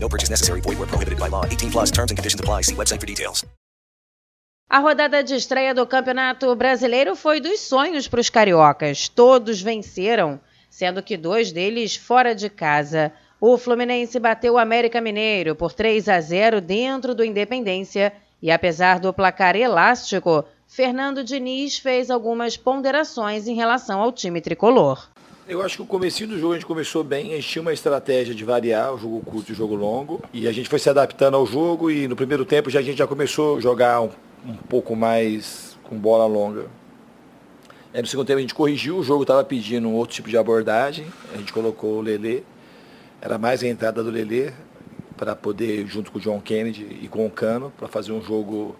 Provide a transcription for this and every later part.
No purchase necessary. Void where prohibited by law. 18 plus terms and conditions apply. See website for details. A rodada de estreia do Campeonato Brasileiro foi dos sonhos para os cariocas. Todos venceram, sendo que dois deles fora de casa. O Fluminense bateu o América Mineiro por 3 a 0 dentro do Independência e apesar do placar elástico, Fernando Diniz fez algumas ponderações em relação ao time tricolor. Eu acho que o comecinho do jogo a gente começou bem, a gente tinha uma estratégia de variar o jogo curto e o jogo longo, e a gente foi se adaptando ao jogo e no primeiro tempo já, a gente já começou a jogar um, um pouco mais com bola longa. Aí no segundo tempo a gente corrigiu, o jogo estava pedindo um outro tipo de abordagem, a gente colocou o Lelê, era mais a entrada do Lelê, para poder, junto com o John Kennedy e com o Cano, para fazer um jogo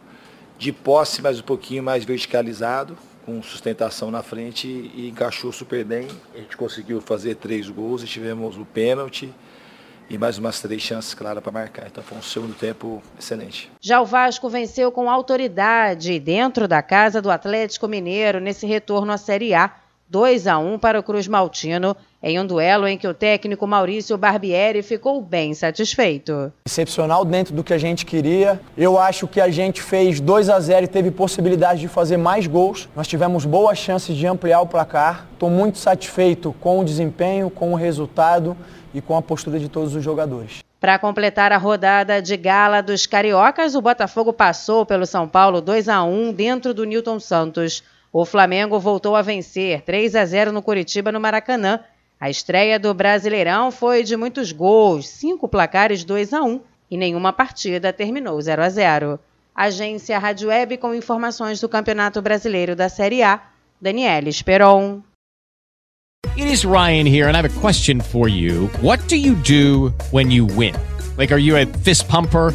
de posse, mas um pouquinho mais verticalizado, com sustentação na frente e encaixou super bem. A gente conseguiu fazer três gols e tivemos o pênalti e mais umas três chances claras para marcar. Então foi um segundo tempo excelente. Já o Vasco venceu com autoridade dentro da casa do Atlético Mineiro nesse retorno à Série A. 2 a 1 para o Cruz Maltino, em um duelo em que o técnico Maurício Barbieri ficou bem satisfeito. Excepcional dentro do que a gente queria. Eu acho que a gente fez 2 a 0 e teve possibilidade de fazer mais gols. Nós tivemos boas chances de ampliar o placar. Estou muito satisfeito com o desempenho, com o resultado e com a postura de todos os jogadores. Para completar a rodada de gala dos cariocas, o Botafogo passou pelo São Paulo 2 a 1 dentro do Newton Santos. O Flamengo voltou a vencer 3 a 0 no Curitiba, no Maracanã. A estreia do Brasileirão foi de muitos gols, cinco placares 2 a 1 e nenhuma partida terminou 0 a 0. Agência Rádio Web com informações do Campeonato Brasileiro da Série A, Daniela Esperon. It is Ryan here and I have a question for you. What do you do when you win? Like are you a fist pumper?